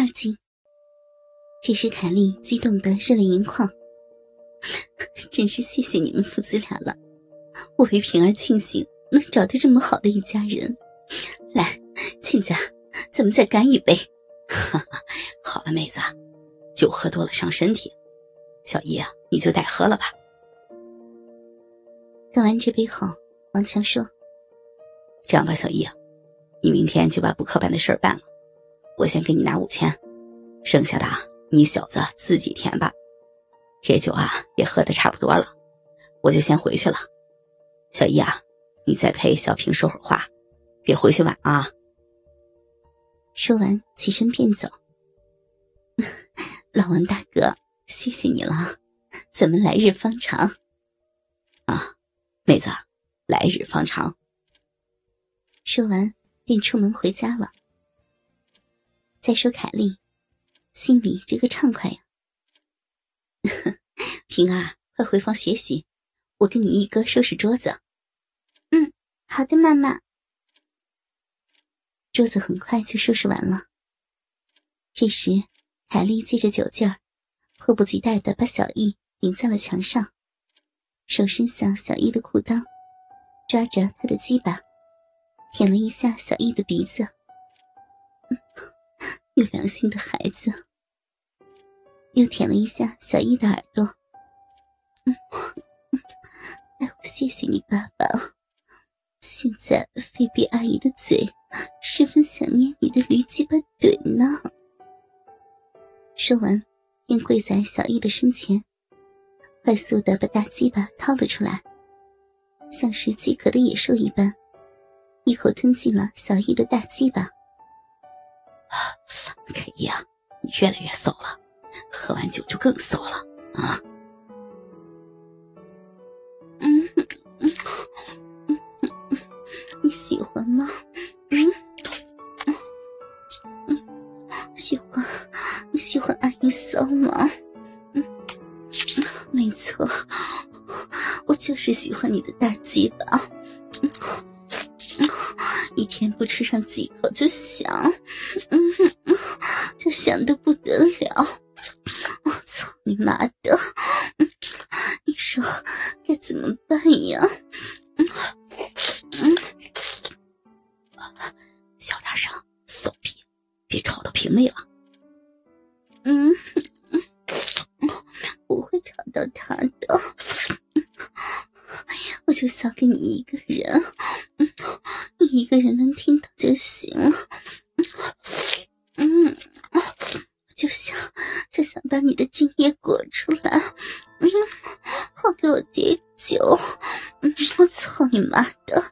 二集，这时凯莉激动的热泪盈眶，真是谢谢你们父子俩了，我为平儿庆幸能找到这么好的一家人。来，亲家，咱们再干一杯。好了，妹子，酒喝多了伤身体，小姨啊，你就代喝了吧。干完这杯后，王强说：“这样吧，小姨，你明天就把补课班的事儿办了。”我先给你拿五千，剩下的你小子自己填吧。这酒啊也喝的差不多了，我就先回去了。小姨啊，你再陪小平说会儿话，别回去晚啊。说完起身便走。老王大哥，谢谢你了，咱们来日方长。啊，妹子，来日方长。说完便出门回家了。再说凯莉，心里这个畅快呀！平儿，快回房学习，我跟你一哥收拾桌子。嗯，好的，妈妈。桌子很快就收拾完了。这时，凯莉借着酒劲儿，迫不及待的把小易顶在了墙上，手伸向小易的裤裆，抓着他的鸡巴，舔了一下小易的鼻子。有良心的孩子，又舔了一下小易的耳朵。嗯，哎，我谢谢你，爸爸。现在菲比阿姨的嘴十分想念你的驴鸡巴腿呢。说完，便跪在小易的身前，快速的把大鸡巴掏了出来，像是饥渴的野兽一般，一口吞进了小易的大鸡巴。越来越骚了，喝完酒就更骚了啊！嗯嗯嗯你喜欢吗？嗯嗯，喜欢，你喜欢阿姨骚吗？嗯，没错，我就是喜欢你的大鸡巴。一天不吃上几口就想，嗯嗯，就想的不得了。我操你妈的！你说该怎么办呀？嗯嗯，小点声，骚逼，别吵到平妹了。嗯嗯，不会吵到她的。我就想给你一个人。你一个人能听到就行，了，就想就想把你的精液裹出来，嗯，好给我解酒，嗯，我操你妈的，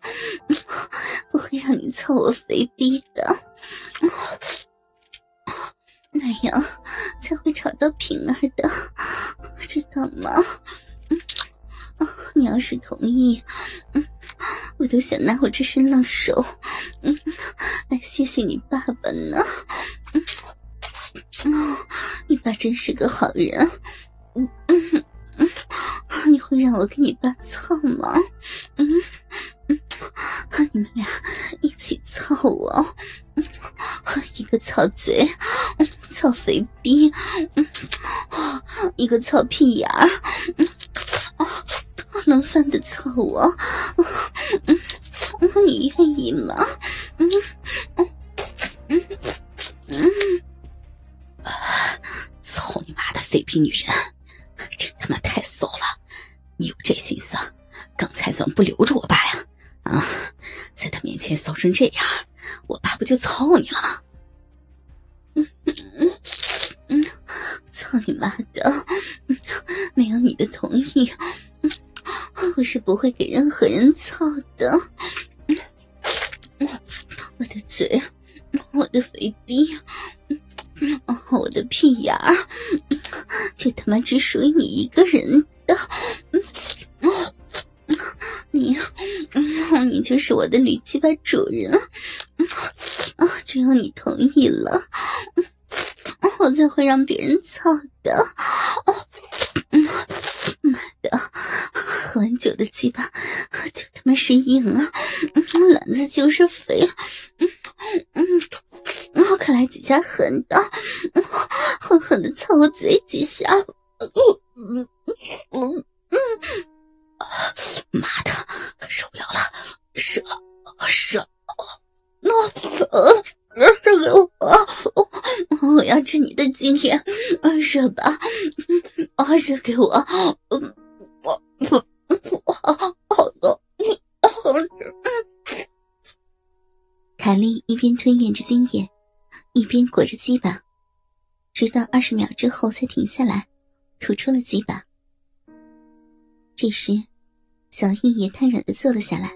不会让你操我肥逼的，那样才会吵到平儿的，知道吗？嗯，你要是同意，嗯。我都想拿我这身浪手，嗯，来谢谢你爸爸呢。嗯，你爸真是个好人。嗯嗯嗯，你会让我跟你爸操吗？嗯嗯，你们俩一起操我，一个操嘴，操肥逼，一个操屁眼儿。能算的操我，嗯，你愿意吗？嗯嗯嗯，操你妈的废逼女人，真他妈太骚了！你有这心思，刚才怎么不留着我爸呀？啊，在他面前骚成这样，我爸不就操你了？嗯嗯嗯，操你妈的！没有你的同意。我是不会给任何人操的。我的嘴，我的肥逼，我的屁眼儿，就他妈只属于你一个人的。你，你就是我的女鸡巴主人。啊，只要你同意了，我才会让别人操的。的，喝完酒的鸡巴就他妈是硬啊，篮子就是肥。嗯嗯，我可来几下狠的，狠狠的操我嘴几下。嗯嗯嗯嗯，妈的，受不了了，射射，那呃射给我，我要吃你的今天，射吧，啊射给我，嗯 我我我好好的，好吃。凯莉一边吞咽着精液，一边裹着鸡巴，直到二十秒之后才停下来，吐出了鸡巴。这时，小易也瘫软的坐了下来，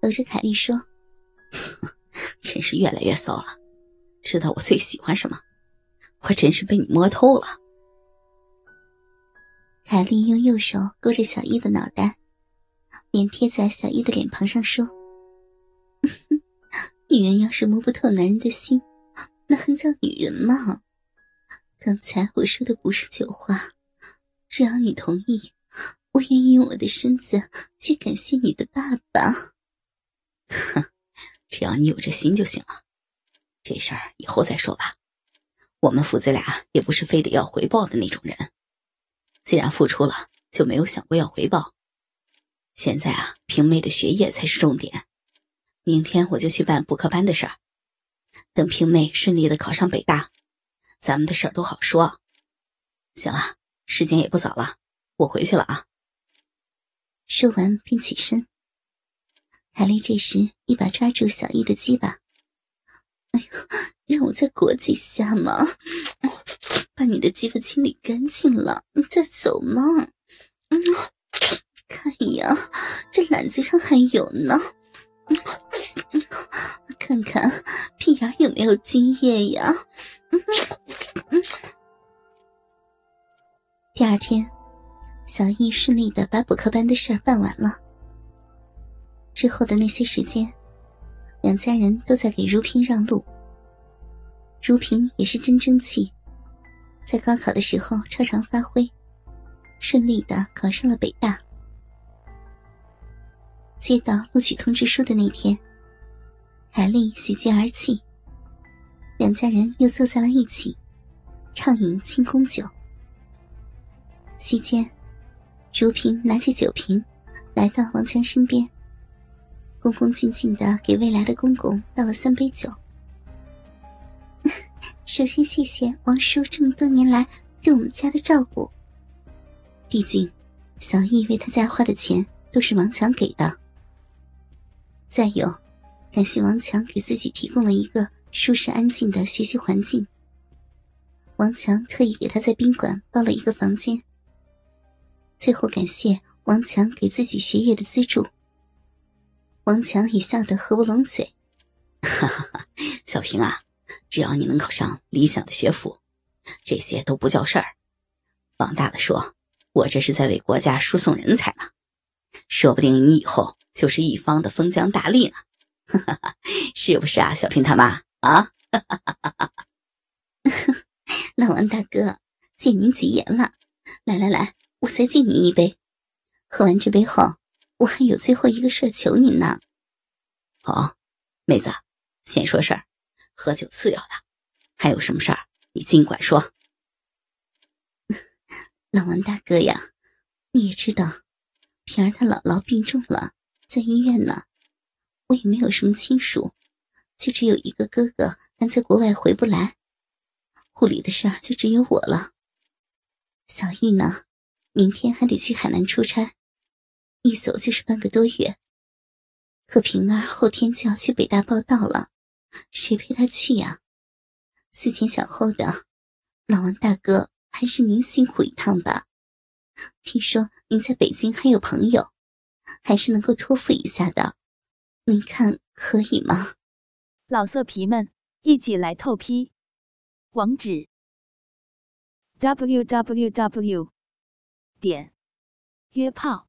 搂着凯莉说：“真是越来越骚了，知道我最喜欢什么？我真是被你摸透了。”凯莉用右手勾着小易的脑袋，脸贴在小易的脸庞上说。女人要是摸不透男人的心，那还叫女人吗？刚才我说的不是酒话，只要你同意，我愿意用我的身子去感谢你的爸爸。哼，只要你有这心就行了，这事儿以后再说吧。我们父子俩也不是非得要回报的那种人，既然付出了，就没有想过要回报。现在啊，平妹的学业才是重点。明天我就去办补课班的事儿，等平妹顺利的考上北大，咱们的事儿都好说。行了，时间也不早了，我回去了啊。说完便起身。海丽这时一把抓住小易的鸡巴，哎呀，让我再裹几下嘛，把你的鸡巴清理干净了，你再走嘛。嗯，看呀，这篮子上还有呢。嗯看看屁眼有没有精液呀？嗯嗯第二天，小易顺利的把补课班的事儿办完了。之后的那些时间，两家人都在给如萍让路。如萍也是真争气，在高考的时候超常发挥，顺利的考上了北大。接到录取通知书的那天，海丽喜极而泣。两家人又坐在了一起，畅饮庆功酒。席间，如萍拿起酒瓶，来到王强身边，恭恭敬敬的给未来的公公倒了三杯酒。首先，谢谢王叔这么多年来对我们家的照顾。毕竟，小易为他家花的钱都是王强给的。再有，感谢王强给自己提供了一个舒适安静的学习环境。王强特意给他在宾馆包了一个房间。最后，感谢王强给自己学业的资助。王强也笑得合不拢嘴：“哈哈哈，小平啊，只要你能考上理想的学府，这些都不叫事儿。往大了说，我这是在为国家输送人才呢，说不定你以后……”就是一方的封疆大吏呢，是不是啊，小平他妈啊？老王大哥，借您吉言了。来来来，我再敬您一杯。喝完这杯后，我还有最后一个事儿求您呢。好，妹子，先说事儿，喝酒次要的。还有什么事儿，你尽管说。老王大哥呀，你也知道，平儿她姥姥病重了。在医院呢，我也没有什么亲属，就只有一个哥哥还在国外回不来，护理的事儿就只有我了。小易呢，明天还得去海南出差，一走就是半个多月。可平儿后天就要去北大报道了，谁陪她去呀？思前想后的，老王大哥，还是您辛苦一趟吧。听说您在北京还有朋友。还是能够托付一下的，您看可以吗？老色皮们，一起来透批！网址 www 点约炮